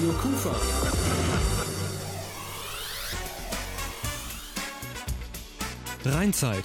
Radio Kufa. Rheinzeit.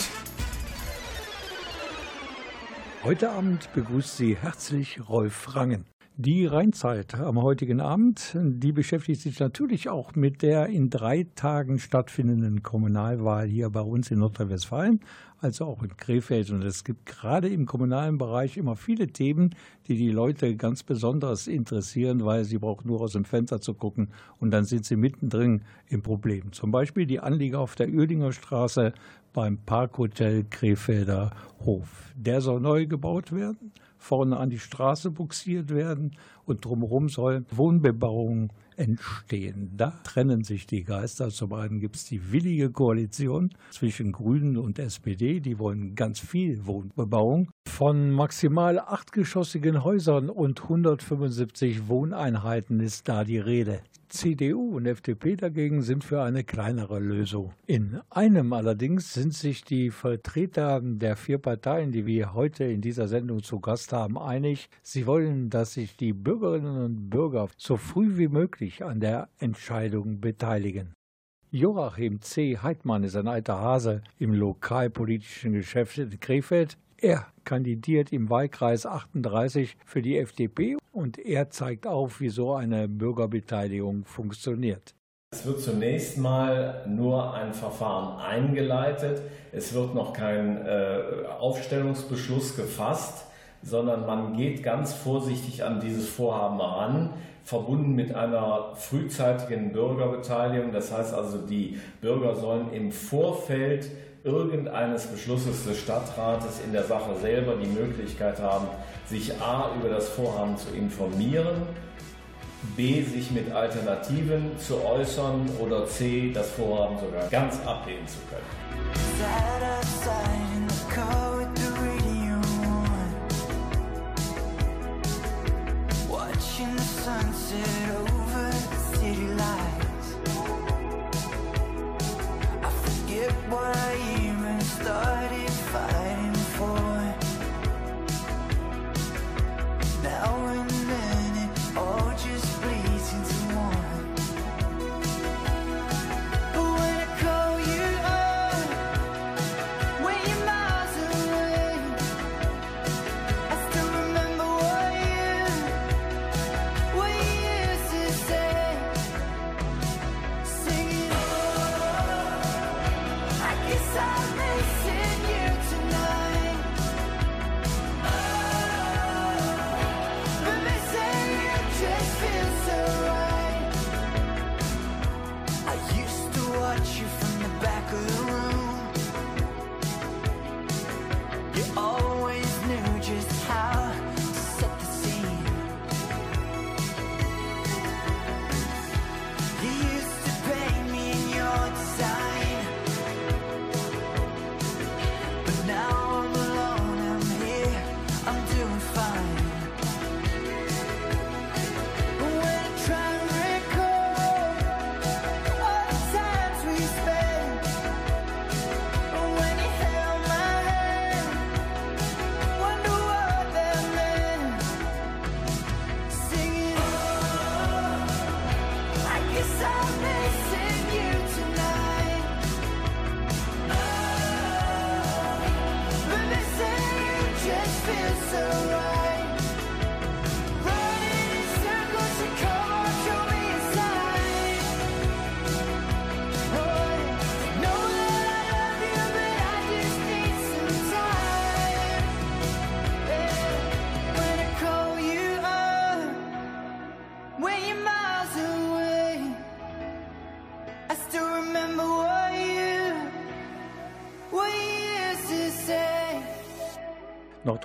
Heute Abend begrüßt Sie herzlich Rolf Rangen. Die Rheinzeit am heutigen Abend, die beschäftigt sich natürlich auch mit der in drei Tagen stattfindenden Kommunalwahl hier bei uns in Nordrhein-Westfalen, also auch in Krefeld. Und es gibt gerade im kommunalen Bereich immer viele Themen, die die Leute ganz besonders interessieren, weil sie brauchen nur aus dem Fenster zu gucken und dann sind sie mittendrin im Problem. Zum Beispiel die Anlieger auf der Uerdinger Straße beim Parkhotel Krefelder Hof. Der soll neu gebaut werden vorne an die Straße buxiert werden und drumherum soll Wohnbebauung entstehen. Da trennen sich die Geister. Zum einen gibt es die willige Koalition zwischen Grünen und SPD, die wollen ganz viel Wohnbebauung. Von maximal achtgeschossigen Häusern und 175 Wohneinheiten ist da die Rede. CDU und FDP dagegen sind für eine kleinere Lösung. In einem allerdings sind sich die Vertreter der vier Parteien, die wir heute in dieser Sendung zu Gast haben, einig. Sie wollen, dass sich die Bürgerinnen und Bürger so früh wie möglich an der Entscheidung beteiligen. Joachim C. Heidmann ist ein alter Hase im lokalpolitischen Geschäft in Krefeld. Er kandidiert im Wahlkreis 38 für die FDP und er zeigt auf, wie so eine Bürgerbeteiligung funktioniert. Es wird zunächst mal nur ein Verfahren eingeleitet. Es wird noch kein äh, Aufstellungsbeschluss gefasst, sondern man geht ganz vorsichtig an dieses Vorhaben ran, verbunden mit einer frühzeitigen Bürgerbeteiligung. Das heißt also, die Bürger sollen im Vorfeld irgendeines Beschlusses des Stadtrates in der Sache selber die Möglichkeit haben, sich a. über das Vorhaben zu informieren, b. sich mit Alternativen zu äußern oder c. das Vorhaben sogar ganz ablehnen zu können. sunset over the I stars.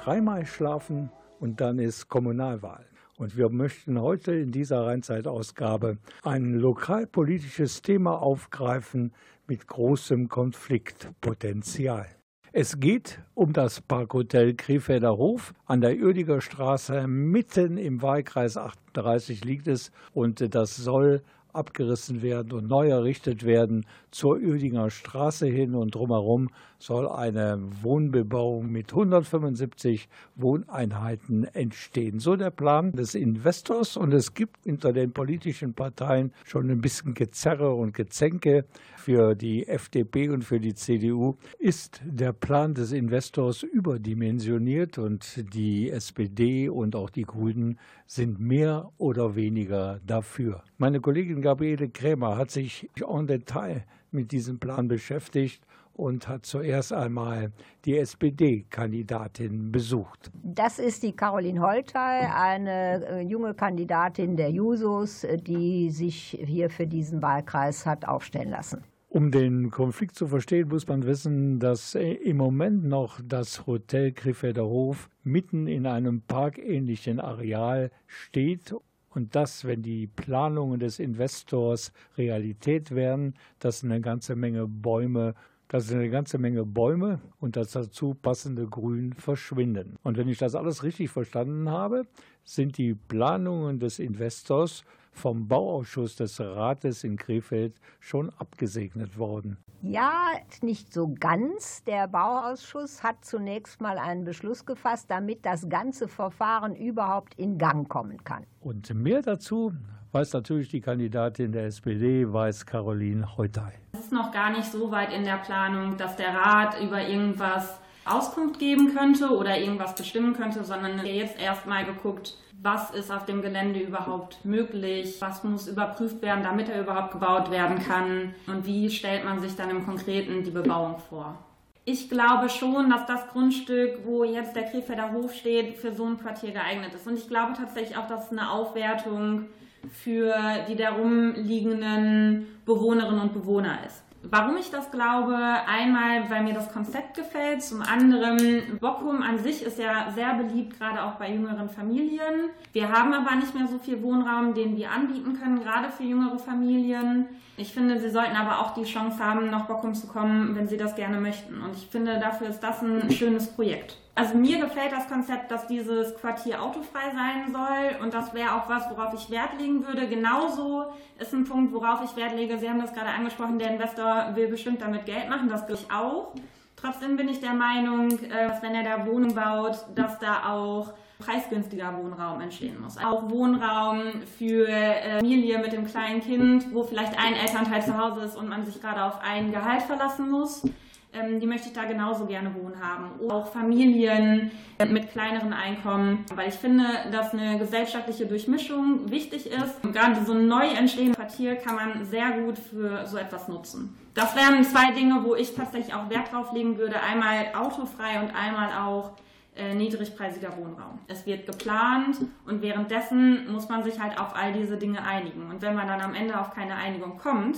Dreimal schlafen und dann ist Kommunalwahl. Und wir möchten heute in dieser Rheinzeitausgabe ein lokalpolitisches Thema aufgreifen mit großem Konfliktpotenzial. Es geht um das Parkhotel Krefelder Hof an der Uerdiger Straße. Mitten im Wahlkreis 38 liegt es und das soll abgerissen werden und neu errichtet werden zur Uerdinger Straße hin und drumherum soll eine Wohnbebauung mit 175 Wohneinheiten entstehen. So der Plan des Investors und es gibt unter den politischen Parteien schon ein bisschen Gezerre und Gezänke. Für die FDP und für die CDU ist der Plan des Investors überdimensioniert und die SPD und auch die Grünen sind mehr oder weniger dafür. Meine Kollegin Gabriele Krämer hat sich en Detail mit diesem Plan beschäftigt und hat zuerst einmal die SPD-Kandidatin besucht. Das ist die Caroline Holtei, eine äh, junge Kandidatin der Jusos, die sich hier für diesen Wahlkreis hat aufstellen lassen. Um den Konflikt zu verstehen, muss man wissen, dass äh, im Moment noch das Hotel Krefelder Hof mitten in einem parkähnlichen Areal steht und dass, wenn die Planungen des Investors Realität werden, dass eine ganze Menge Bäume dass eine ganze Menge Bäume und das dazu passende Grün verschwinden. Und wenn ich das alles richtig verstanden habe, sind die Planungen des Investors vom Bauausschuss des Rates in Krefeld schon abgesegnet worden. Ja, nicht so ganz. Der Bauausschuss hat zunächst mal einen Beschluss gefasst, damit das ganze Verfahren überhaupt in Gang kommen kann. Und mehr dazu weiß natürlich die Kandidatin der SPD, weiß Caroline Heutei. Es ist noch gar nicht so weit in der Planung, dass der Rat über irgendwas Auskunft geben könnte oder irgendwas bestimmen könnte, sondern jetzt erstmal geguckt, was ist auf dem Gelände überhaupt möglich, was muss überprüft werden, damit er überhaupt gebaut werden kann und wie stellt man sich dann im Konkreten die Bebauung vor. Ich glaube schon, dass das Grundstück, wo jetzt der Krefelder Hof steht, für so ein Quartier geeignet ist. Und ich glaube tatsächlich auch, dass eine Aufwertung für die darum liegenden Bewohnerinnen und Bewohner ist. Warum ich das glaube, einmal, weil mir das Konzept gefällt, zum anderen, Bockum an sich ist ja sehr beliebt, gerade auch bei jüngeren Familien. Wir haben aber nicht mehr so viel Wohnraum, den wir anbieten können, gerade für jüngere Familien. Ich finde, sie sollten aber auch die Chance haben, nach Bockum zu kommen, wenn sie das gerne möchten. Und ich finde, dafür ist das ein schönes Projekt. Also mir gefällt das Konzept, dass dieses Quartier autofrei sein soll und das wäre auch was, worauf ich Wert legen würde. Genauso ist ein Punkt, worauf ich Wert lege. Sie haben das gerade angesprochen, der Investor will bestimmt damit Geld machen, das glaube ich auch. Trotzdem bin ich der Meinung, äh, dass wenn er da Wohnung baut, dass da auch preisgünstiger Wohnraum entstehen muss. Auch Wohnraum für äh, Familie mit dem kleinen Kind, wo vielleicht ein Elternteil zu Hause ist und man sich gerade auf ein Gehalt verlassen muss die möchte ich da genauso gerne wohnen haben. Oder auch Familien mit kleineren Einkommen, weil ich finde, dass eine gesellschaftliche Durchmischung wichtig ist. Und gerade so ein neu entstehendes Quartier kann man sehr gut für so etwas nutzen. Das wären zwei Dinge, wo ich tatsächlich auch Wert drauf legen würde. Einmal autofrei und einmal auch äh, niedrigpreisiger Wohnraum. Es wird geplant und währenddessen muss man sich halt auf all diese Dinge einigen. Und wenn man dann am Ende auf keine Einigung kommt,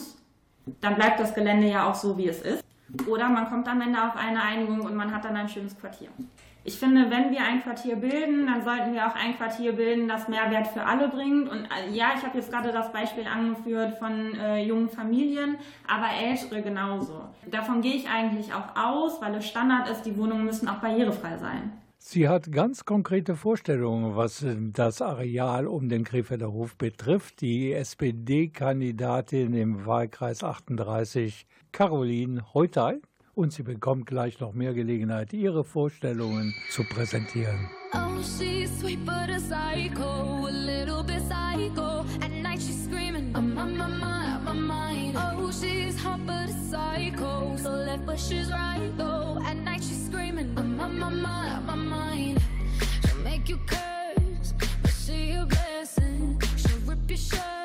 dann bleibt das Gelände ja auch so, wie es ist. Oder man kommt am Ende auf eine Einigung und man hat dann ein schönes Quartier. Ich finde, wenn wir ein Quartier bilden, dann sollten wir auch ein Quartier bilden, das Mehrwert für alle bringt. Und äh, ja, ich habe jetzt gerade das Beispiel angeführt von äh, jungen Familien, aber ältere genauso. Davon gehe ich eigentlich auch aus, weil es Standard ist, die Wohnungen müssen auch barrierefrei sein. Sie hat ganz konkrete Vorstellungen, was das Areal um den Krefelder Hof betrifft. Die SPD-Kandidatin im Wahlkreis 38, Caroline Heutei. Und sie bekommt gleich noch mehr Gelegenheit, ihre Vorstellungen zu präsentieren. Oh, she's sweet but a psycho, a little bit psycho. At night she's screaming, I'm on my mind, my mind. Oh, she's hot but a psycho, so left but she's right though. At night she's screaming, I'm on my mind, my mind. She'll make you curse, but she a blessing. She'll rip your shirt.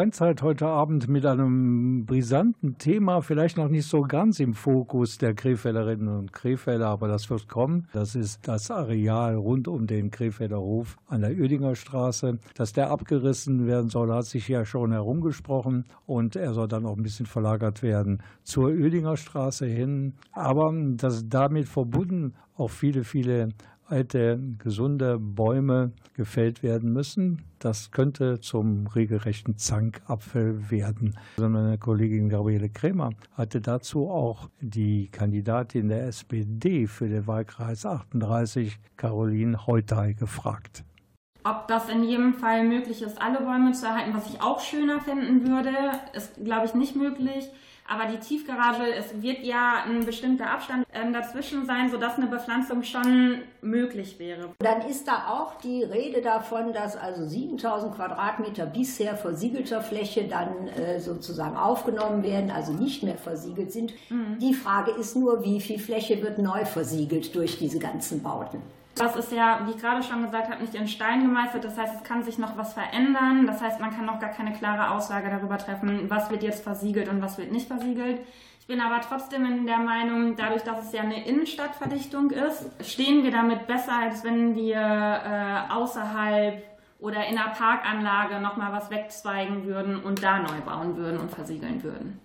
Rheinzeit heute Abend mit einem brisanten Thema, vielleicht noch nicht so ganz im Fokus der Krefelderinnen und Krefelder, aber das wird kommen. Das ist das Areal rund um den Krefelder Hof an der Oedinger Straße. Dass der abgerissen werden soll, hat sich ja schon herumgesprochen und er soll dann auch ein bisschen verlagert werden zur Oedinger Straße hin. Aber das damit verbunden auch viele, viele alte, gesunde Bäume gefällt werden müssen. Das könnte zum regelrechten Zankapfel werden. Meine Kollegin Gabriele Krämer hatte dazu auch die Kandidatin der SPD für den Wahlkreis 38, Caroline Heutey, gefragt. Ob das in jedem Fall möglich ist, alle Bäume zu erhalten, was ich auch schöner finden würde, ist, glaube ich, nicht möglich. Aber die Tiefgarage, es wird ja ein bestimmter Abstand ähm, dazwischen sein, sodass eine Bepflanzung schon möglich wäre. Dann ist da auch die Rede davon, dass also 7000 Quadratmeter bisher versiegelter Fläche dann äh, sozusagen aufgenommen werden, also nicht mehr versiegelt sind. Die Frage ist nur, wie viel Fläche wird neu versiegelt durch diese ganzen Bauten. Das ist ja, wie ich gerade schon gesagt habe, nicht in Stein gemeißelt. Das heißt, es kann sich noch was verändern. Das heißt, man kann noch gar keine klare Aussage darüber treffen, was wird jetzt versiegelt und was wird nicht versiegelt. Ich bin aber trotzdem in der Meinung, dadurch, dass es ja eine Innenstadtverdichtung ist, stehen wir damit besser, als wenn wir äh, außerhalb oder in einer Parkanlage nochmal was wegzweigen würden und da neu bauen würden und versiegeln würden.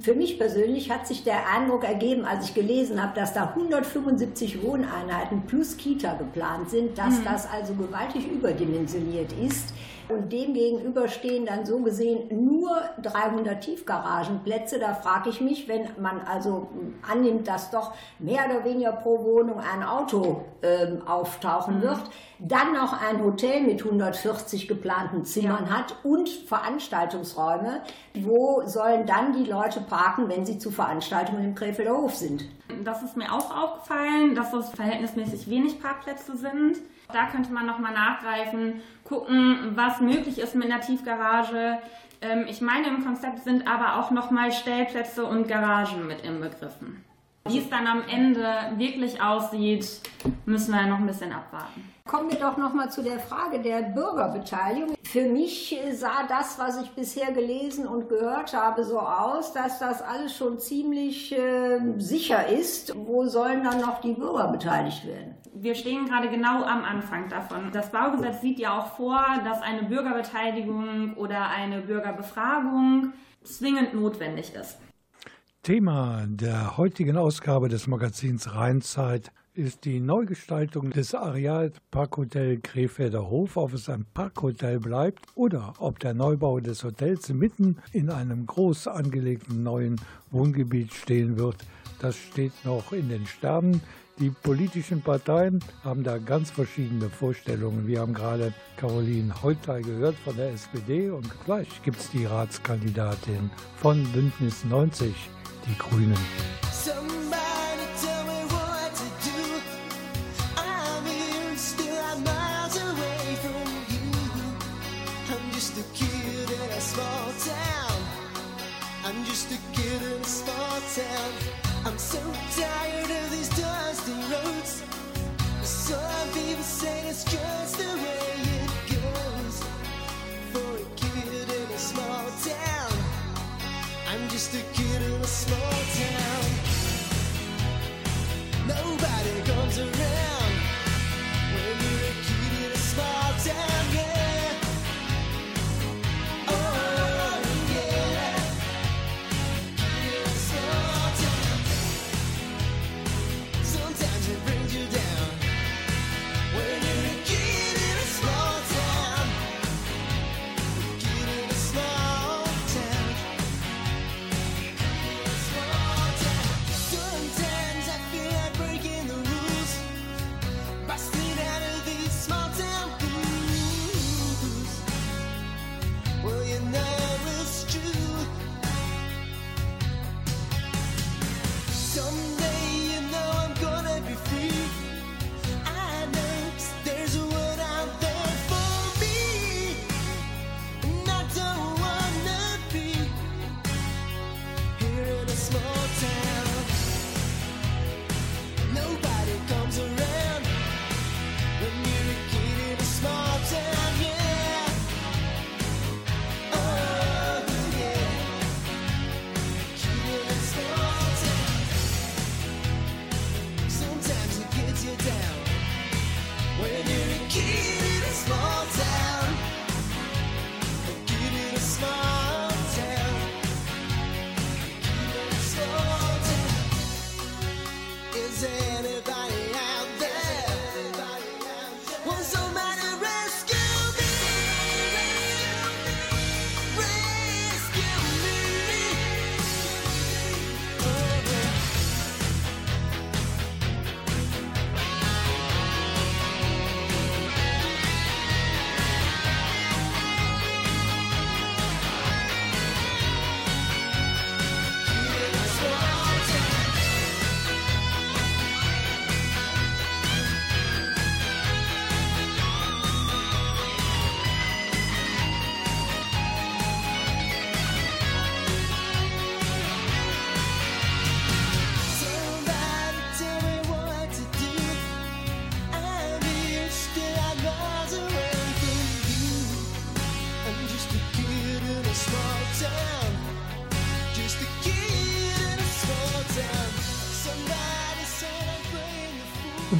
Für mich persönlich hat sich der Eindruck ergeben, als ich gelesen habe, dass da 175 Wohneinheiten plus Kita geplant sind, dass das also gewaltig überdimensioniert ist. Und dem gegenüber stehen dann so gesehen nur 300 Tiefgaragenplätze. Da frage ich mich, wenn man also annimmt, dass doch mehr oder weniger pro Wohnung ein Auto ähm, auftauchen wird, dann noch ein Hotel mit 140 geplanten Zimmern hat und Veranstaltungsräume, wo sollen dann die Leute parken, wenn sie zu Veranstaltungen im Krefelder Hof sind? Das ist mir auch aufgefallen, dass es verhältnismäßig wenig Parkplätze sind. Da könnte man nochmal nachgreifen, gucken, was möglich ist mit einer Tiefgarage. Ähm, ich meine, im Konzept sind aber auch nochmal Stellplätze und Garagen mit inbegriffen. Wie es dann am Ende wirklich aussieht, müssen wir noch ein bisschen abwarten. Kommen wir doch noch mal zu der Frage der Bürgerbeteiligung. Für mich sah das, was ich bisher gelesen und gehört habe, so aus, dass das alles schon ziemlich äh, sicher ist. Wo sollen dann noch die Bürger beteiligt werden? Wir stehen gerade genau am Anfang davon. Das Baugesetz sieht ja auch vor, dass eine Bürgerbeteiligung oder eine Bürgerbefragung zwingend notwendig ist. Thema der heutigen Ausgabe des Magazins Rheinzeit ist die Neugestaltung des Areals Parkhotel Krefelder Hof, ob es ein Parkhotel bleibt oder ob der Neubau des Hotels mitten in einem groß angelegten neuen Wohngebiet stehen wird. Das steht noch in den Sternen. Die politischen Parteien haben da ganz verschiedene Vorstellungen. Wir haben gerade Caroline Heutey gehört von der SPD und gleich gibt es die Ratskandidatin von Bündnis 90, die Grünen.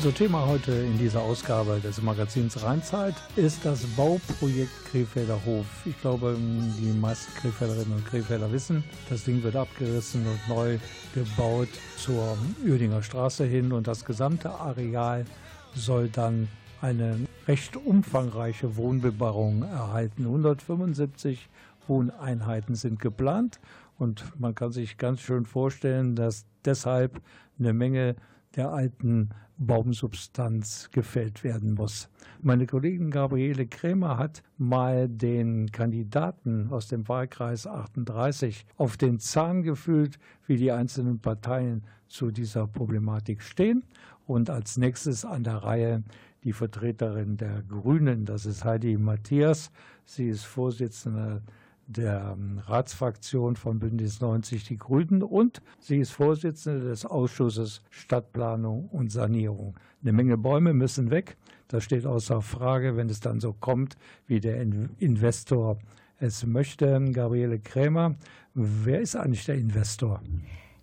Unser Thema heute in dieser Ausgabe des Magazins Rheinzeit ist das Bauprojekt Krefelder Hof. Ich glaube, die meisten Krefelderinnen und Krefelder wissen, das Ding wird abgerissen und neu gebaut zur Uerdinger Straße hin und das gesamte Areal soll dann eine recht umfangreiche Wohnbebauung erhalten. 175 Wohneinheiten sind geplant und man kann sich ganz schön vorstellen, dass deshalb eine Menge der alten Baumsubstanz gefällt werden muss. Meine Kollegin Gabriele Krämer hat mal den Kandidaten aus dem Wahlkreis 38 auf den Zahn gefühlt, wie die einzelnen Parteien zu dieser Problematik stehen. Und als nächstes an der Reihe die Vertreterin der Grünen, das ist Heidi Matthias. Sie ist Vorsitzende der ähm, Ratsfraktion von Bündnis 90 Die Grünen und sie ist Vorsitzende des Ausschusses Stadtplanung und Sanierung. Eine Menge Bäume müssen weg. Das steht außer Frage, wenn es dann so kommt, wie der Investor es möchte. Gabriele Krämer, wer ist eigentlich der Investor?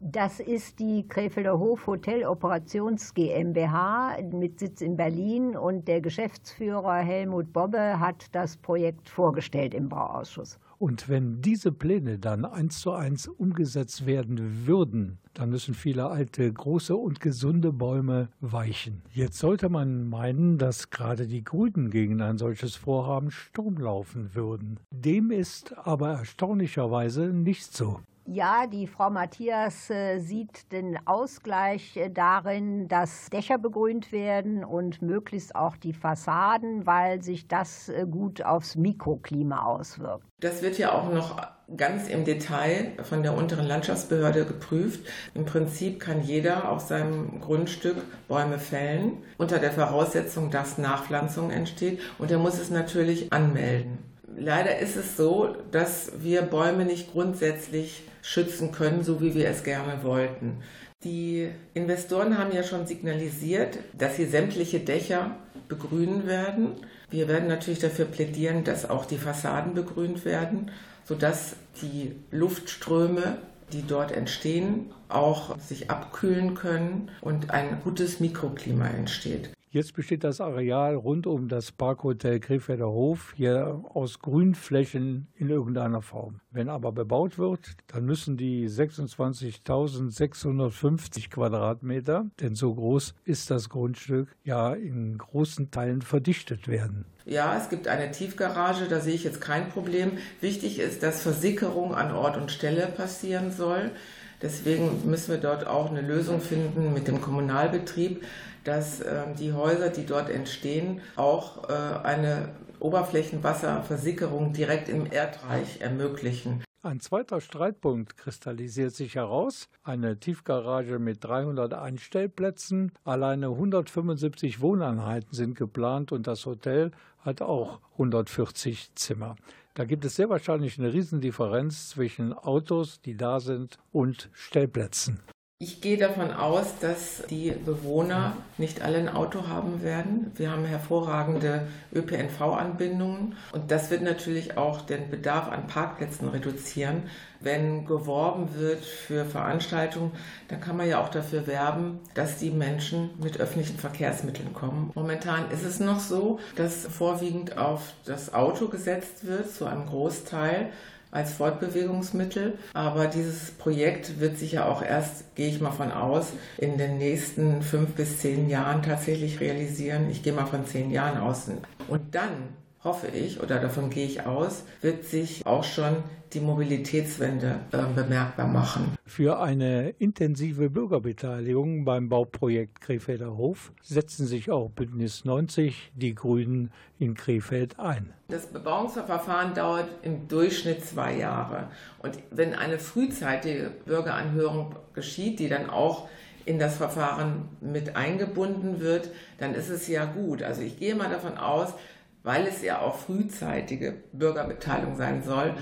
Das ist die Krefelder Hof Hotel Operations GmbH mit Sitz in Berlin und der Geschäftsführer Helmut Bobbe hat das Projekt vorgestellt im Bauausschuss. Und wenn diese Pläne dann eins zu eins umgesetzt werden würden, dann müssen viele alte, große und gesunde Bäume weichen. Jetzt sollte man meinen, dass gerade die Grünen gegen ein solches Vorhaben Sturm laufen würden. Dem ist aber erstaunlicherweise nicht so. Ja, die Frau Matthias äh, sieht den Ausgleich äh, darin, dass Dächer begrünt werden und möglichst auch die Fassaden, weil sich das äh, gut aufs Mikroklima auswirkt. Das wird ja auch noch ganz im Detail von der unteren Landschaftsbehörde geprüft. Im Prinzip kann jeder auf seinem Grundstück Bäume fällen, unter der Voraussetzung, dass Nachpflanzung entsteht. Und er muss es natürlich anmelden. Leider ist es so, dass wir Bäume nicht grundsätzlich schützen können, so wie wir es gerne wollten. Die Investoren haben ja schon signalisiert, dass sie sämtliche Dächer begrünen werden. Wir werden natürlich dafür plädieren, dass auch die Fassaden begrünt werden, sodass die Luftströme, die dort entstehen, auch sich abkühlen können und ein gutes Mikroklima entsteht. Jetzt besteht das Areal rund um das Parkhotel Krefelder Hof hier aus Grünflächen in irgendeiner Form. Wenn aber bebaut wird, dann müssen die 26.650 Quadratmeter, denn so groß ist das Grundstück, ja in großen Teilen verdichtet werden. Ja, es gibt eine Tiefgarage, da sehe ich jetzt kein Problem. Wichtig ist, dass Versickerung an Ort und Stelle passieren soll. Deswegen müssen wir dort auch eine Lösung finden mit dem Kommunalbetrieb, dass äh, die Häuser, die dort entstehen, auch äh, eine Oberflächenwasserversickerung direkt im Erdreich ermöglichen. Ein zweiter Streitpunkt kristallisiert sich heraus. Eine Tiefgarage mit 300 Einstellplätzen. Alleine 175 Wohneinheiten sind geplant und das Hotel hat auch 140 Zimmer. Da gibt es sehr wahrscheinlich eine Riesendifferenz zwischen Autos, die da sind, und Stellplätzen. Ich gehe davon aus, dass die Bewohner nicht alle ein Auto haben werden. Wir haben hervorragende ÖPNV-Anbindungen und das wird natürlich auch den Bedarf an Parkplätzen reduzieren. Wenn geworben wird für Veranstaltungen, dann kann man ja auch dafür werben, dass die Menschen mit öffentlichen Verkehrsmitteln kommen. Momentan ist es noch so, dass vorwiegend auf das Auto gesetzt wird, zu einem Großteil als Fortbewegungsmittel. Aber dieses Projekt wird sich ja auch erst, gehe ich mal von aus, in den nächsten fünf bis zehn Jahren tatsächlich realisieren. Ich gehe mal von zehn Jahren aus. Und dann hoffe ich, oder davon gehe ich aus, wird sich auch schon die Mobilitätswende äh, bemerkbar machen. Für eine intensive Bürgerbeteiligung beim Bauprojekt Krefelder Hof setzen sich auch Bündnis 90, die Grünen in Krefeld ein. Das Bebauungsverfahren dauert im Durchschnitt zwei Jahre. Und wenn eine frühzeitige Bürgeranhörung geschieht, die dann auch in das Verfahren mit eingebunden wird, dann ist es ja gut. Also ich gehe mal davon aus, weil es ja auch frühzeitige Bürgerbeteiligung sein soll,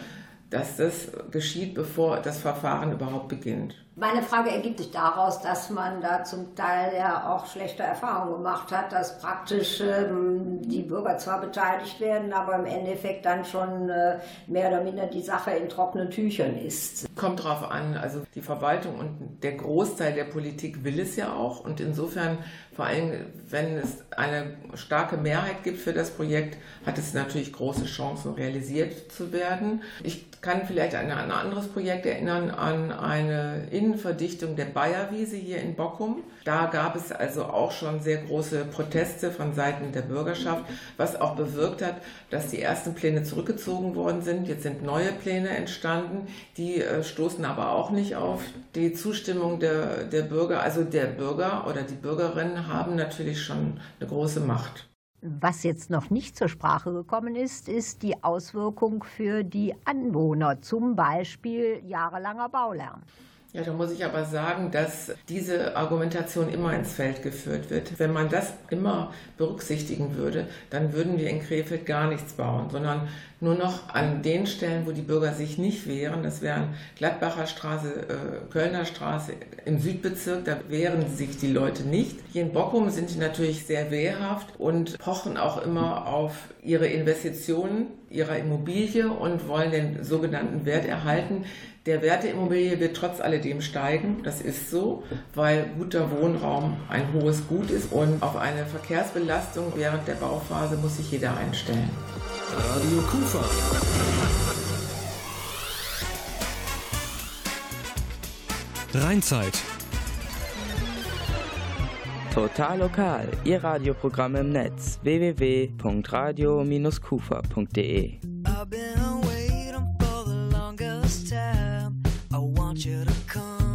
dass das geschieht, bevor das Verfahren überhaupt beginnt. Meine Frage ergibt sich daraus, dass man da zum Teil ja auch schlechte Erfahrungen gemacht hat, dass praktisch ähm, die Bürger zwar beteiligt werden, aber im Endeffekt dann schon äh, mehr oder minder die Sache in trockenen Tüchern ist. Kommt drauf an, also die Verwaltung und der Großteil der Politik will es ja auch und insofern vor allem, wenn es eine starke Mehrheit gibt für das Projekt, hat es natürlich große Chancen, realisiert zu werden. Ich kann vielleicht an ein anderes Projekt erinnern, an eine Innenverdichtung der Bayerwiese hier in Bockum. Da gab es also auch schon sehr große Proteste von Seiten der Bürgerschaft, was auch bewirkt hat, dass die ersten Pläne zurückgezogen worden sind. Jetzt sind neue Pläne entstanden, die äh, stoßen aber auch nicht auf die Zustimmung der, der Bürger. Also der Bürger oder die Bürgerinnen haben natürlich schon eine große Macht. Was jetzt noch nicht zur Sprache gekommen ist, ist die Auswirkung für die Anwohner, zum Beispiel jahrelanger Baulärm. Ja, da muss ich aber sagen, dass diese Argumentation immer ins Feld geführt wird. Wenn man das immer berücksichtigen würde, dann würden wir in Krefeld gar nichts bauen, sondern nur noch an den Stellen, wo die Bürger sich nicht wehren, das wären Gladbacher Straße, äh, Kölner Straße im Südbezirk, da wehren sich die Leute nicht. Hier in Bockum sind die natürlich sehr wehrhaft und pochen auch immer auf ihre Investitionen ihrer Immobilie und wollen den sogenannten Wert erhalten. Der Wert der Immobilie wird trotz alledem steigen. Das ist so, weil guter Wohnraum ein hohes Gut ist und auf eine Verkehrsbelastung während der Bauphase muss sich jeder einstellen. Radio Kufa. Rheinzeit. Total lokal, Ihr Radioprogramm im Netz www.radio-kufa.de. I've been waiting for the longest time. I want you to come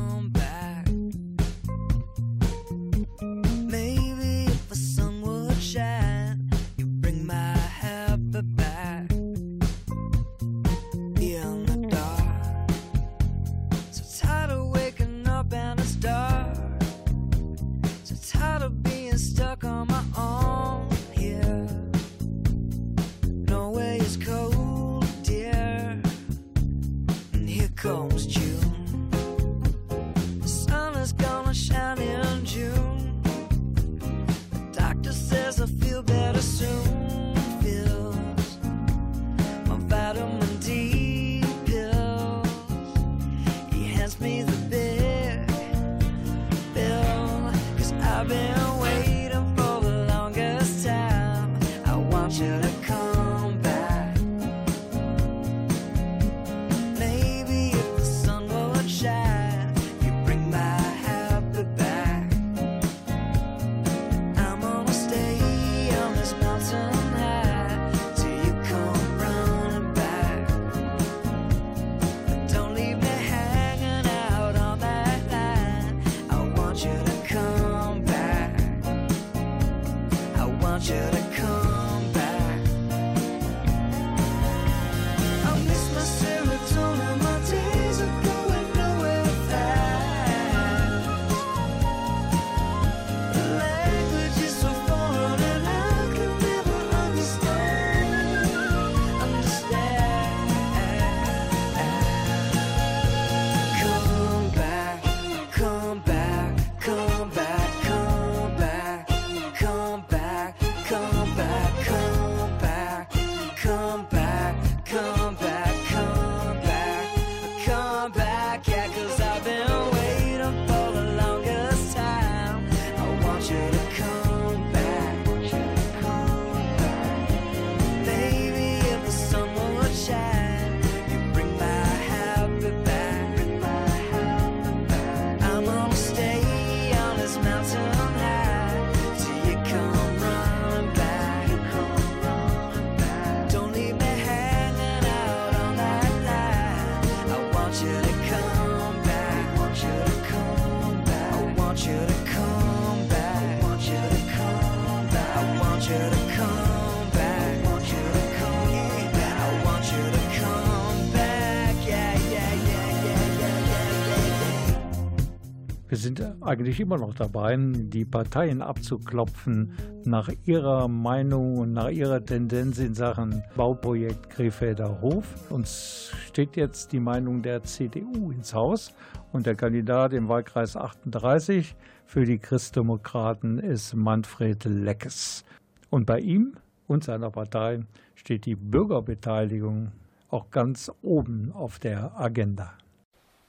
sind eigentlich immer noch dabei, die Parteien abzuklopfen nach ihrer Meinung und nach ihrer Tendenz in Sachen Bauprojekt Krefelder Hof. Uns steht jetzt die Meinung der CDU ins Haus und der Kandidat im Wahlkreis 38 für die Christdemokraten ist Manfred Leckes. Und bei ihm und seiner Partei steht die Bürgerbeteiligung auch ganz oben auf der Agenda.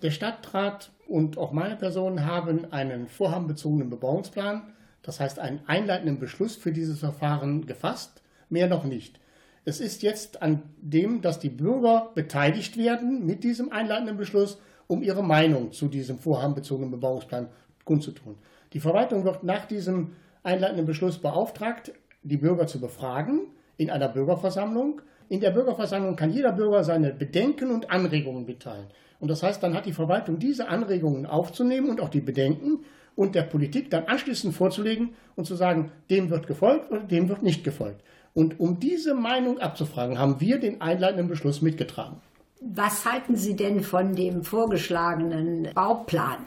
Der Stadtrat und auch meine Person haben einen vorhabenbezogenen Bebauungsplan, das heißt einen einleitenden Beschluss für dieses Verfahren gefasst, mehr noch nicht. Es ist jetzt an dem, dass die Bürger beteiligt werden mit diesem einleitenden Beschluss, um ihre Meinung zu diesem vorhabenbezogenen Bebauungsplan kundzutun. Die Verwaltung wird nach diesem einleitenden Beschluss beauftragt, die Bürger zu befragen in einer Bürgerversammlung. In der Bürgerversammlung kann jeder Bürger seine Bedenken und Anregungen mitteilen. Und das heißt, dann hat die Verwaltung diese Anregungen aufzunehmen und auch die Bedenken und der Politik dann anschließend vorzulegen und zu sagen, dem wird gefolgt oder dem wird nicht gefolgt. Und um diese Meinung abzufragen, haben wir den einleitenden Beschluss mitgetragen. Was halten Sie denn von dem vorgeschlagenen Bauplan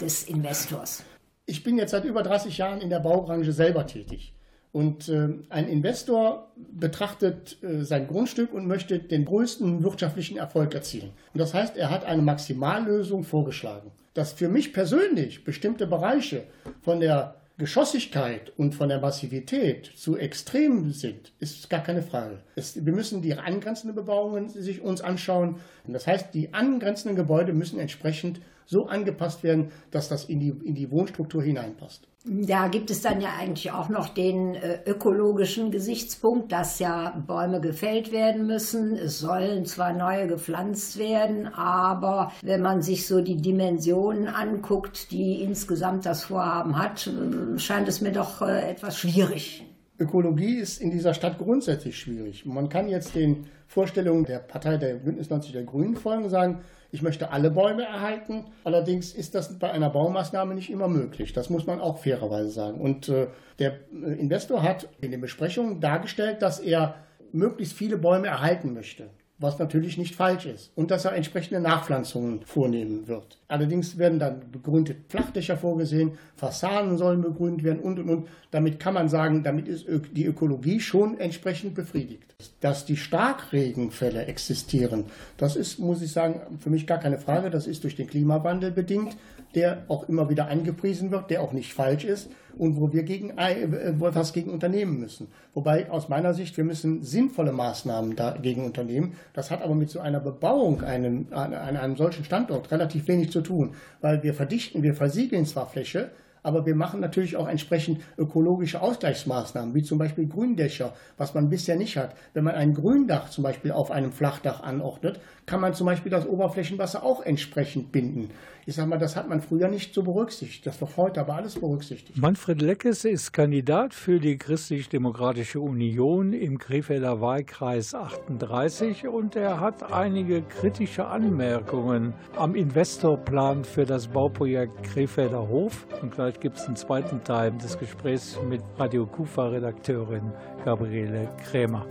des Investors? Ich bin jetzt seit über 30 Jahren in der Baubranche selber tätig. Und äh, ein Investor betrachtet äh, sein Grundstück und möchte den größten wirtschaftlichen Erfolg erzielen. Und das heißt, er hat eine Maximallösung vorgeschlagen. Dass für mich persönlich bestimmte Bereiche von der Geschossigkeit und von der Massivität zu extrem sind, ist gar keine Frage. Es, wir müssen die angrenzenden Bebauungen sich uns anschauen. Und das heißt, die angrenzenden Gebäude müssen entsprechend so angepasst werden, dass das in die, in die Wohnstruktur hineinpasst. Da gibt es dann ja eigentlich auch noch den äh, ökologischen Gesichtspunkt, dass ja Bäume gefällt werden müssen. Es sollen zwar neue gepflanzt werden, aber wenn man sich so die Dimensionen anguckt, die insgesamt das Vorhaben hat, äh, scheint es mir doch äh, etwas schwierig. Ökologie ist in dieser Stadt grundsätzlich schwierig. Man kann jetzt den Vorstellungen der Partei der Bündnis 90 der Grünen folgen und sagen, ich möchte alle Bäume erhalten. Allerdings ist das bei einer Baumaßnahme nicht immer möglich. Das muss man auch fairerweise sagen. Und äh, der äh, Investor hat in den Besprechungen dargestellt, dass er möglichst viele Bäume erhalten möchte was natürlich nicht falsch ist, und dass er entsprechende Nachpflanzungen vornehmen wird. Allerdings werden dann begrünte Flachdächer vorgesehen, Fassaden sollen begrünt werden und und und. Damit kann man sagen, damit ist die Ökologie schon entsprechend befriedigt. Dass die Starkregenfälle existieren, das ist, muss ich sagen, für mich gar keine Frage. Das ist durch den Klimawandel bedingt, der auch immer wieder angepriesen wird, der auch nicht falsch ist und wo wir gegen, äh, was gegen unternehmen müssen. Wobei aus meiner Sicht, wir müssen sinnvolle Maßnahmen dagegen unternehmen. Das hat aber mit so einer Bebauung einem, an einem solchen Standort relativ wenig zu tun, weil wir verdichten, wir versiegeln zwar Fläche, aber wir machen natürlich auch entsprechend ökologische Ausgleichsmaßnahmen, wie zum Beispiel Gründächer, was man bisher nicht hat. Wenn man ein Gründach zum Beispiel auf einem Flachdach anordnet, kann man zum Beispiel das Oberflächenwasser auch entsprechend binden. Ich sage mal, das hat man früher nicht so berücksichtigt. Das wird heute aber alles berücksichtigt. Manfred Leckes ist Kandidat für die Christlich-Demokratische Union im Krefelder Wahlkreis 38 und er hat einige kritische Anmerkungen am Investorplan für das Bauprojekt Krefelder Hof. Und gleich gibt es einen zweiten Teil des Gesprächs mit Radio Kufa-Redakteurin Gabriele Krämer.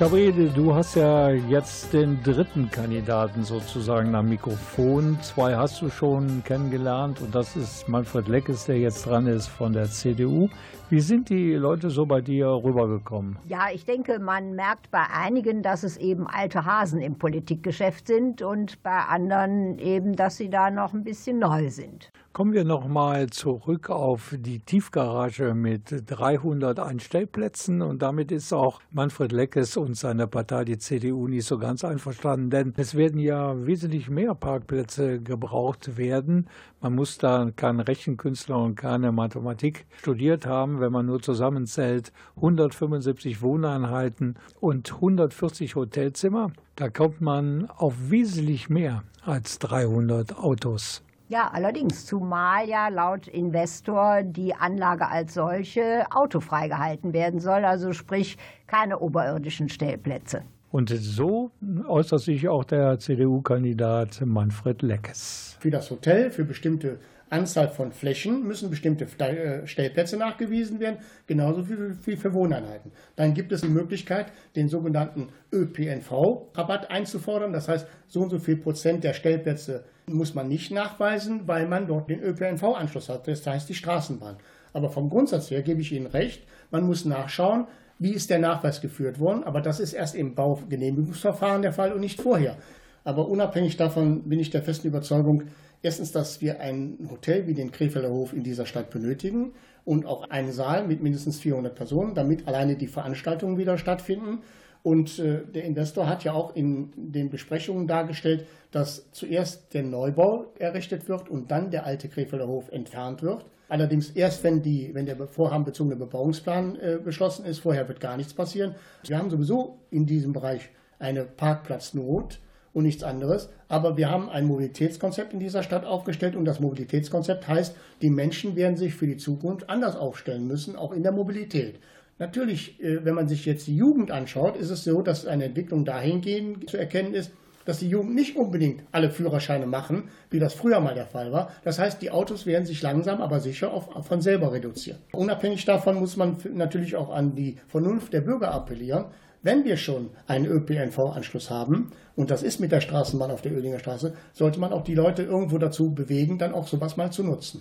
Gabriele, du hast ja jetzt den dritten Kandidaten sozusagen am Mikrofon. Zwei hast du schon kennengelernt und das ist Manfred Leckes, der jetzt dran ist von der CDU. Wie sind die Leute so bei dir rübergekommen? Ja, ich denke, man merkt bei einigen, dass es eben alte Hasen im Politikgeschäft sind und bei anderen eben, dass sie da noch ein bisschen neu sind. Kommen wir nochmal zurück auf die Tiefgarage mit 301 Stellplätzen und damit ist auch Manfred Leckes und seine Partei, die CDU, nicht so ganz einverstanden, denn es werden ja wesentlich mehr Parkplätze gebraucht werden. Man muss da keinen Rechenkünstler und keine Mathematik studiert haben, wenn man nur zusammenzählt 175 Wohneinheiten und 140 Hotelzimmer. Da kommt man auf wesentlich mehr als 300 Autos. Ja, allerdings, zumal ja laut Investor die Anlage als solche autofrei gehalten werden soll, also sprich keine oberirdischen Stellplätze. Und so äußert sich auch der CDU-Kandidat Manfred Leckes. Für das Hotel, für bestimmte Anzahl von Flächen müssen bestimmte äh, Stellplätze nachgewiesen werden, genauso wie für Wohneinheiten. Dann gibt es die Möglichkeit, den sogenannten ÖPNV-Rabatt einzufordern. Das heißt, so und so viel Prozent der Stellplätze muss man nicht nachweisen, weil man dort den ÖPNV-Anschluss hat, das heißt die Straßenbahn. Aber vom Grundsatz her gebe ich Ihnen recht, man muss nachschauen, wie ist der Nachweis geführt worden, aber das ist erst im Baugenehmigungsverfahren der Fall und nicht vorher. Aber unabhängig davon bin ich der festen Überzeugung, erstens, dass wir ein Hotel wie den Krefelder Hof in dieser Stadt benötigen und auch einen Saal mit mindestens 400 Personen, damit alleine die Veranstaltungen wieder stattfinden. Und äh, der Investor hat ja auch in den Besprechungen dargestellt, dass zuerst der Neubau errichtet wird und dann der alte Krefelder Hof entfernt wird. Allerdings erst, wenn, die, wenn der vorhabenbezogene Bebauungsplan äh, beschlossen ist. Vorher wird gar nichts passieren. Wir haben sowieso in diesem Bereich eine Parkplatznot und nichts anderes. Aber wir haben ein Mobilitätskonzept in dieser Stadt aufgestellt und das Mobilitätskonzept heißt, die Menschen werden sich für die Zukunft anders aufstellen müssen, auch in der Mobilität. Natürlich, äh, wenn man sich jetzt die Jugend anschaut, ist es so, dass eine Entwicklung dahingehend zu erkennen ist, dass die Jugend nicht unbedingt alle Führerscheine machen, wie das früher mal der Fall war. Das heißt, die Autos werden sich langsam, aber sicher auf, von selber reduzieren. Unabhängig davon muss man natürlich auch an die Vernunft der Bürger appellieren. Wenn wir schon einen ÖPNV-Anschluss haben, und das ist mit der Straßenbahn auf der Oelinger Straße, sollte man auch die Leute irgendwo dazu bewegen, dann auch sowas mal zu nutzen.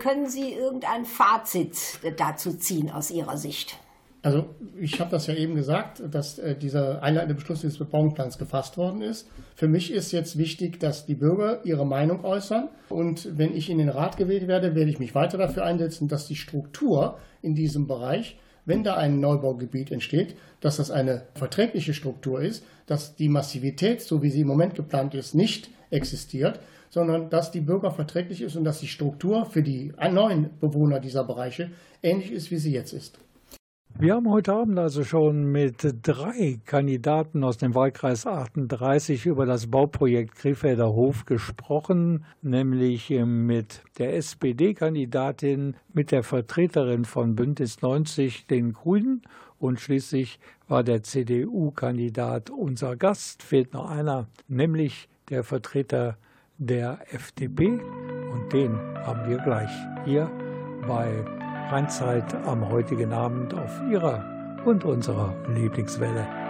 Können Sie irgendein Fazit dazu ziehen aus Ihrer Sicht? Also ich habe das ja eben gesagt, dass äh, dieser einleitende Beschluss des Bebauungsplans gefasst worden ist. Für mich ist jetzt wichtig, dass die Bürger ihre Meinung äußern. Und wenn ich in den Rat gewählt werde, werde ich mich weiter dafür einsetzen, dass die Struktur in diesem Bereich, wenn da ein Neubaugebiet entsteht, dass das eine verträgliche Struktur ist, dass die Massivität, so wie sie im Moment geplant ist, nicht existiert, sondern dass die Bürger verträglich ist und dass die Struktur für die neuen Bewohner dieser Bereiche ähnlich ist, wie sie jetzt ist. Wir haben heute Abend also schon mit drei Kandidaten aus dem Wahlkreis 38 über das Bauprojekt Krefelder Hof gesprochen, nämlich mit der SPD-Kandidatin, mit der Vertreterin von Bündnis 90, den Grünen und schließlich war der CDU-Kandidat unser Gast. Fehlt noch einer, nämlich der Vertreter der FDP und den haben wir gleich hier bei Rheinzeit am heutigen Abend auf Ihrer und unserer Lieblingswelle.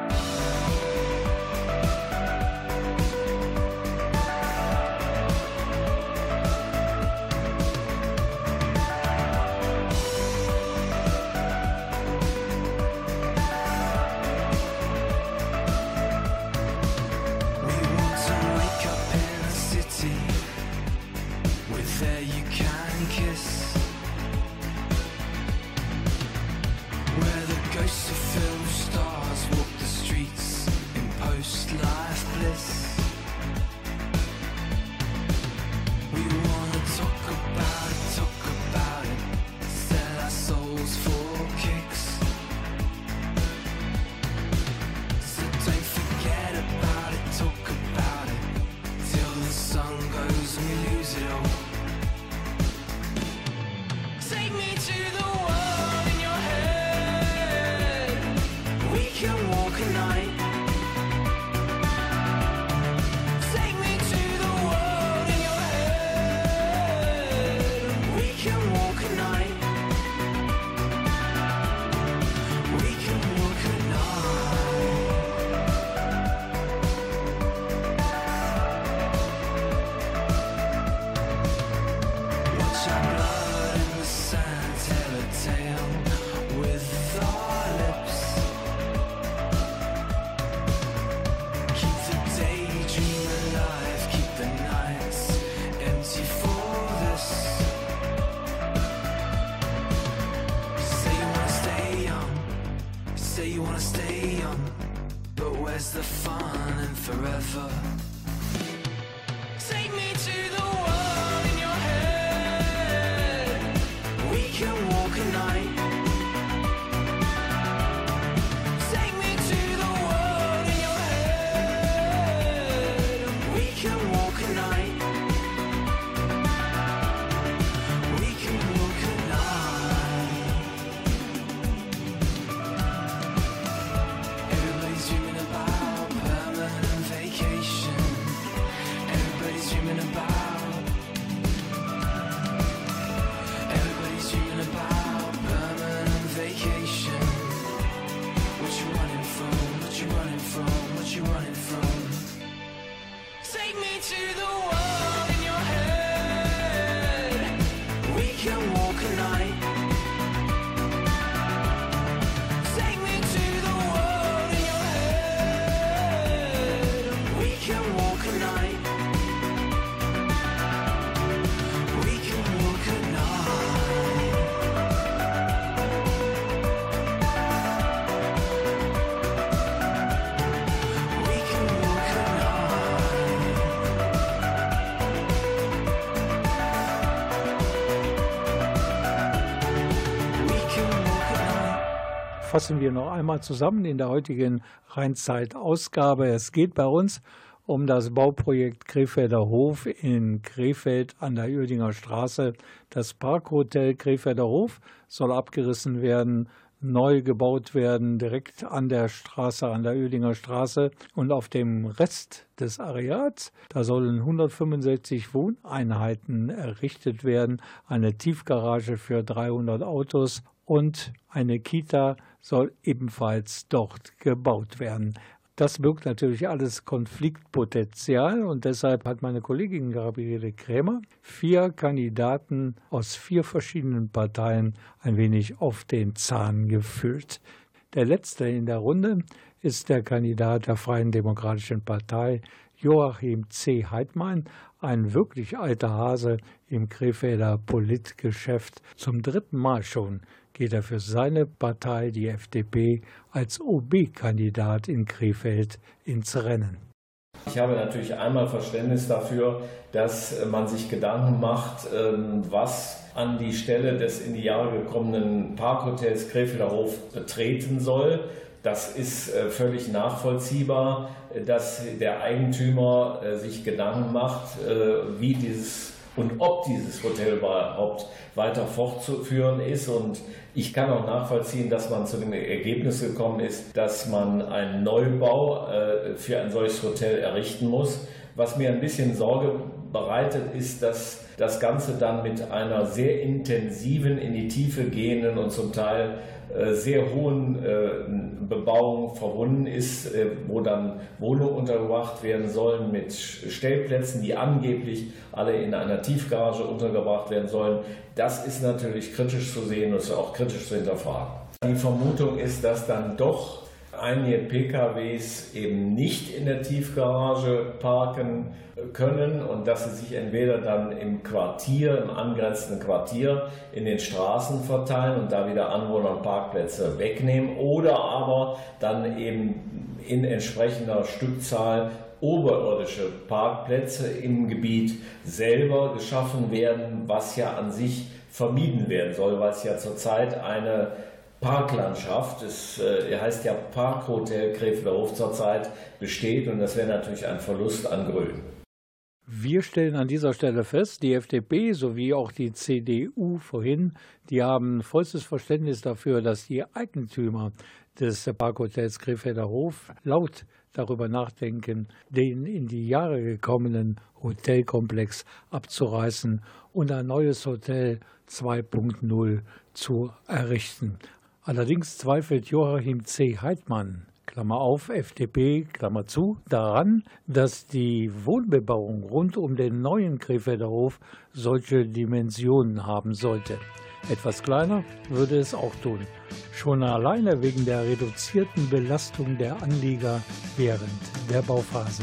Fassen wir noch einmal zusammen in der heutigen Rheinzeit-Ausgabe. Es geht bei uns um das Bauprojekt Krefelder Hof in Krefeld an der Uerdinger Straße. Das Parkhotel Krefelder Hof soll abgerissen werden, neu gebaut werden, direkt an der Straße, an der Uerdinger Straße. Und auf dem Rest des Areals, da sollen 165 Wohneinheiten errichtet werden, eine Tiefgarage für 300 Autos und eine Kita soll ebenfalls dort gebaut werden. Das birgt natürlich alles Konfliktpotenzial und deshalb hat meine Kollegin Gabriele Krämer vier Kandidaten aus vier verschiedenen Parteien ein wenig auf den Zahn gefühlt. Der letzte in der Runde ist der Kandidat der Freien Demokratischen Partei, Joachim C. Heidmann, ein wirklich alter Hase im Krefelder Politgeschäft. Zum dritten Mal schon geht er für seine Partei, die FDP, als OB-Kandidat in Krefeld ins Rennen. Ich habe natürlich einmal Verständnis dafür, dass man sich Gedanken macht, ähm, was an die Stelle des in die Jahre gekommenen Parkhotels Krefelder Hof treten soll. Das ist äh, völlig nachvollziehbar, dass der Eigentümer äh, sich Gedanken macht, äh, wie dieses und ob dieses Hotel überhaupt weiter fortzuführen ist. Und ich kann auch nachvollziehen, dass man zu dem Ergebnis gekommen ist, dass man einen Neubau äh, für ein solches Hotel errichten muss. Was mir ein bisschen Sorge bereitet, ist, dass das Ganze dann mit einer sehr intensiven, in die Tiefe gehenden und zum Teil äh, sehr hohen äh, Bebauung verbunden ist, äh, wo dann Wohnungen untergebracht werden sollen mit Stellplätzen, die angeblich alle in einer Tiefgarage untergebracht werden sollen. Das ist natürlich kritisch zu sehen und ist auch kritisch zu hinterfragen. Die Vermutung ist, dass dann doch einige PKWs eben nicht in der Tiefgarage parken können und dass sie sich entweder dann im Quartier, im angrenzenden Quartier in den Straßen verteilen und da wieder Anwohner und Parkplätze wegnehmen oder aber dann eben in entsprechender Stückzahl oberirdische Parkplätze im Gebiet selber geschaffen werden, was ja an sich vermieden werden soll, weil es ja zurzeit eine Parklandschaft, es äh, heißt ja Parkhotel Krefelder Hof zurzeit, besteht und das wäre natürlich ein Verlust an Grün. Wir stellen an dieser Stelle fest, die FDP sowie auch die CDU vorhin, die haben vollstes Verständnis dafür, dass die Eigentümer des Parkhotels Krefelder Hof laut darüber nachdenken, den in die Jahre gekommenen Hotelkomplex abzureißen und ein neues Hotel 2.0 zu errichten. Allerdings zweifelt Joachim C. Heidmann, Klammer auf, FDP, Klammer zu, daran, dass die Wohnbebauung rund um den neuen Krefelder Hof solche Dimensionen haben sollte. Etwas kleiner würde es auch tun. Schon alleine wegen der reduzierten Belastung der Anlieger während der Bauphase.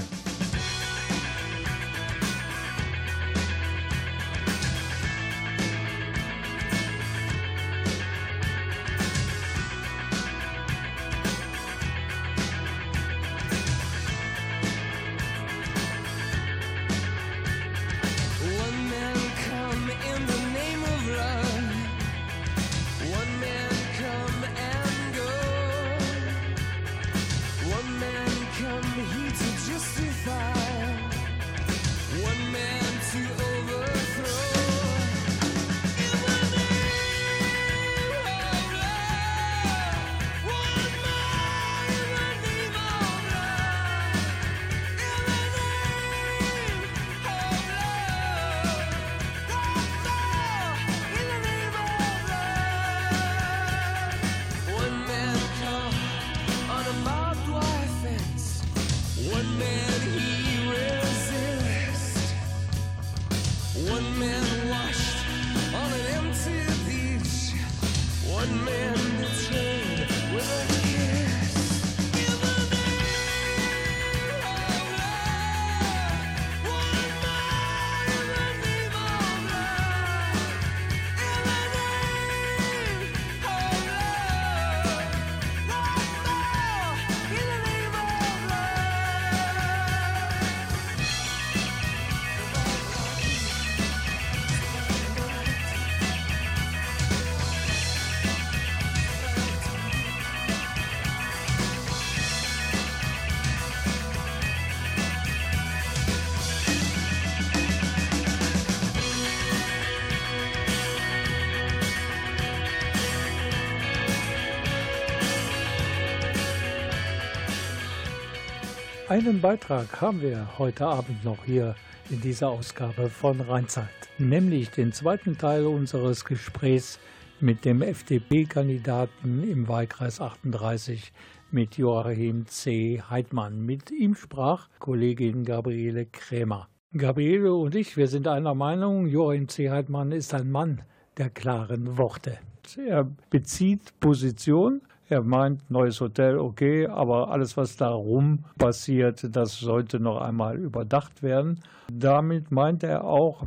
Einen Beitrag haben wir heute Abend noch hier in dieser Ausgabe von Rheinzeit, nämlich den zweiten Teil unseres Gesprächs mit dem FDP-Kandidaten im Wahlkreis 38 mit Joachim C. Heidmann. Mit ihm sprach Kollegin Gabriele Krämer. Gabriele und ich, wir sind einer Meinung, Joachim C. Heidmann ist ein Mann der klaren Worte. Er bezieht Position, er meint, neues Hotel, okay, aber alles, was darum passiert, das sollte noch einmal überdacht werden. Damit meint er auch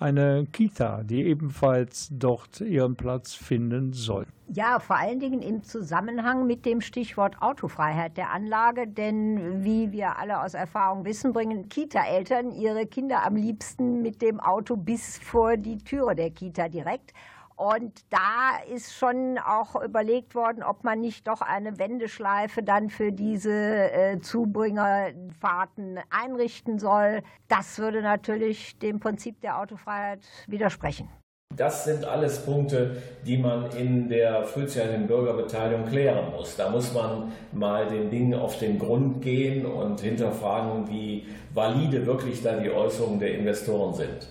eine Kita, die ebenfalls dort ihren Platz finden soll. Ja, vor allen Dingen im Zusammenhang mit dem Stichwort Autofreiheit der Anlage, denn wie wir alle aus Erfahrung wissen, bringen Kita-Eltern ihre Kinder am liebsten mit dem Auto bis vor die Türe der Kita direkt. Und da ist schon auch überlegt worden, ob man nicht doch eine Wendeschleife dann für diese äh, Zubringerfahrten einrichten soll. Das würde natürlich dem Prinzip der Autofreiheit widersprechen. Das sind alles Punkte, die man in der frühzeitigen Bürgerbeteiligung klären muss. Da muss man mal den Dingen auf den Grund gehen und hinterfragen, wie valide wirklich da die Äußerungen der Investoren sind.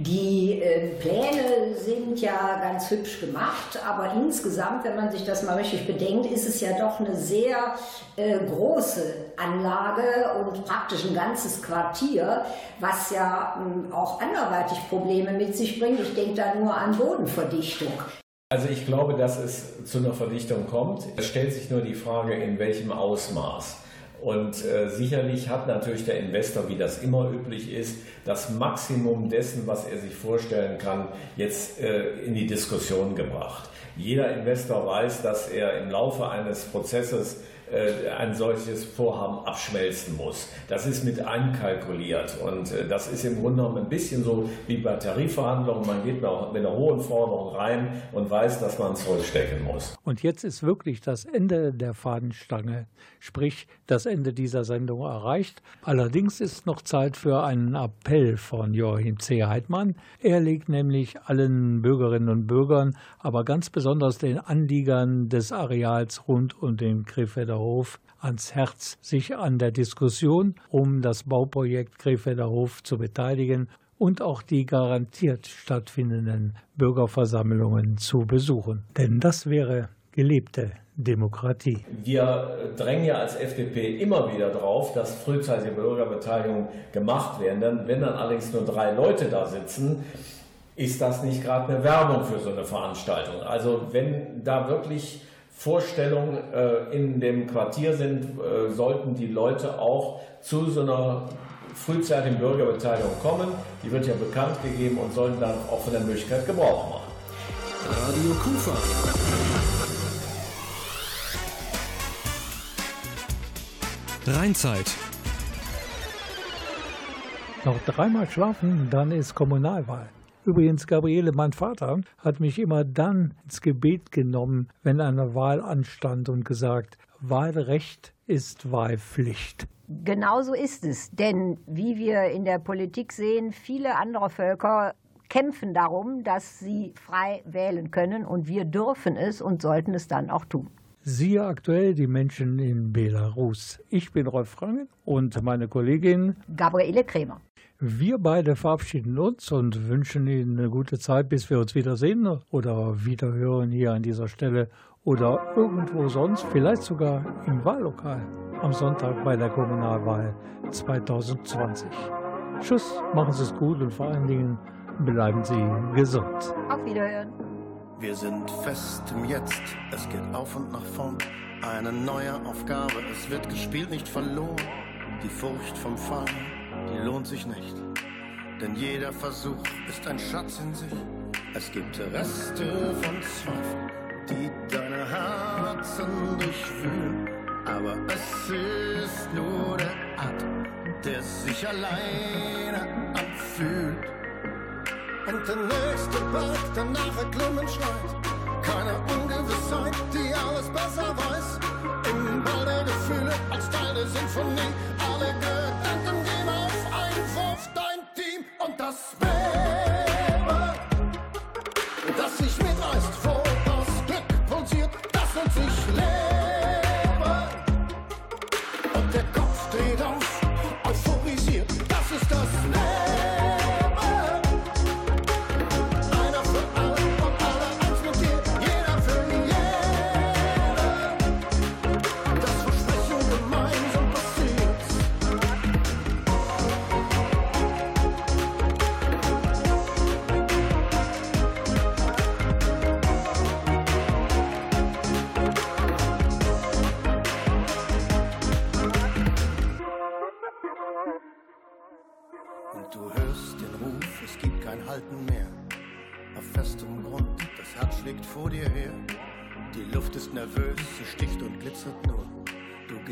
Die äh, Pläne sind ja ganz hübsch gemacht, aber insgesamt, wenn man sich das mal richtig bedenkt, ist es ja doch eine sehr äh, große Anlage und praktisch ein ganzes Quartier, was ja mh, auch anderweitig Probleme mit sich bringt. Ich denke da nur an Bodenverdichtung. Also ich glaube, dass es zu einer Verdichtung kommt. Es stellt sich nur die Frage, in welchem Ausmaß. Und äh, sicherlich hat natürlich der Investor, wie das immer üblich ist, das Maximum dessen, was er sich vorstellen kann, jetzt äh, in die Diskussion gebracht. Jeder Investor weiß, dass er im Laufe eines Prozesses äh, ein solches Vorhaben abschmelzen muss. Das ist mit einkalkuliert und äh, das ist im Grunde genommen ein bisschen so wie bei Tarifverhandlungen. Man geht mit einer hohen Forderung rein und weiß, dass man zurückstecken muss. Und jetzt ist wirklich das Ende der Fahnenstange, sprich das Ende dieser Sendung erreicht. Allerdings ist noch Zeit für einen Appell von Joachim C. Heidmann. Er legt nämlich allen Bürgerinnen und Bürgern, aber ganz besonders den Anliegern des Areals rund um den Krefelder Hof ans Herz, sich an der Diskussion um das Bauprojekt Krefelder Hof zu beteiligen und auch die garantiert stattfindenden Bürgerversammlungen zu besuchen. Denn das wäre gelebte Demokratie. Wir drängen ja als FDP immer wieder drauf, dass frühzeitige Bürgerbeteiligung gemacht werden. Wenn dann allerdings nur drei Leute da sitzen, ist das nicht gerade eine Werbung für so eine Veranstaltung. Also wenn da wirklich Vorstellungen äh, in dem Quartier sind, äh, sollten die Leute auch zu so einer frühzeitigen Bürgerbeteiligung kommen. Die wird ja bekannt gegeben und sollen dann auch von der Möglichkeit Gebrauch machen. Radio Kufa. Rheinzeit. Noch dreimal schlafen, dann ist Kommunalwahl. Übrigens, Gabriele, mein Vater, hat mich immer dann ins Gebet genommen, wenn eine Wahl anstand und gesagt, Wahlrecht ist Wahlpflicht. Genauso ist es, denn wie wir in der Politik sehen, viele andere Völker kämpfen darum, dass sie frei wählen können und wir dürfen es und sollten es dann auch tun. Siehe aktuell die Menschen in Belarus. Ich bin Rolf Frangen und meine Kollegin Gabriele Kremer. Wir beide verabschieden uns und wünschen Ihnen eine gute Zeit, bis wir uns wiedersehen oder wiederhören hier an dieser Stelle oder irgendwo sonst, vielleicht sogar im Wahllokal am Sonntag bei der Kommunalwahl 2020. Tschüss, machen Sie es gut und vor allen Dingen bleiben Sie gesund. Auf Wiederhören. Wir sind fest im Jetzt, es geht auf und nach vorn. Eine neue Aufgabe, es wird gespielt, nicht verloren. Die Furcht vom Fall, die lohnt sich nicht. Denn jeder Versuch ist ein Schatz in sich. Es gibt Reste von Zweifel, die deine Herzen durchwühlen. Aber es ist nur der Atem, der sich alleine anfühlt. Und der nächste Berg, der nach Erklimmen schreit. Keine Ungewissheit, die alles besser weiß. Im Ball der Gefühle, als Teil der Sinfonie. Alle Gedanken Wurf, dein Team und das Beben, das sich mitreißt,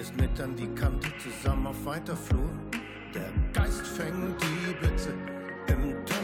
Gehst mit an die Kante, zusammen auf weiter Flur. Der Geist fängt die Blitze im Tunnel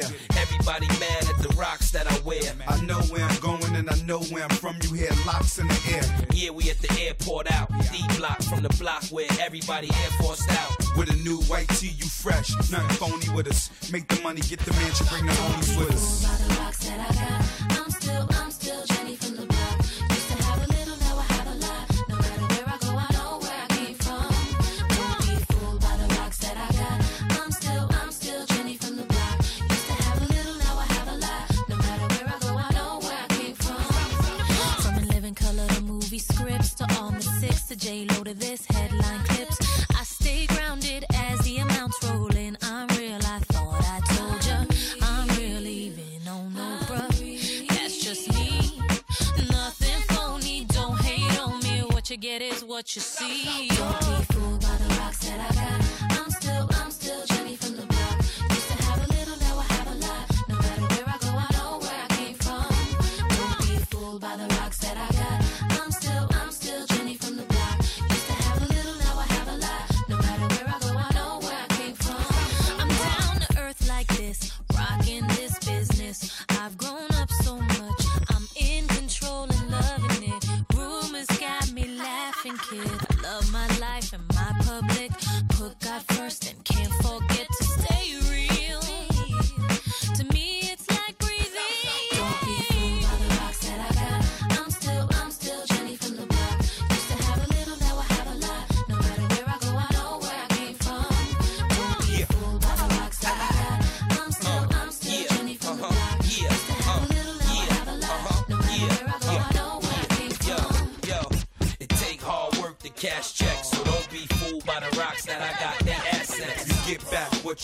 Everybody mad at the rocks that I wear. I know where I'm going and I know where I'm from. You hear locks in the air. Yeah, we at the airport out. D block from the block where everybody air forced out. With a new white tee, you fresh. Nothing phony with us. Make the money, get the mansion, bring the home.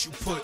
you put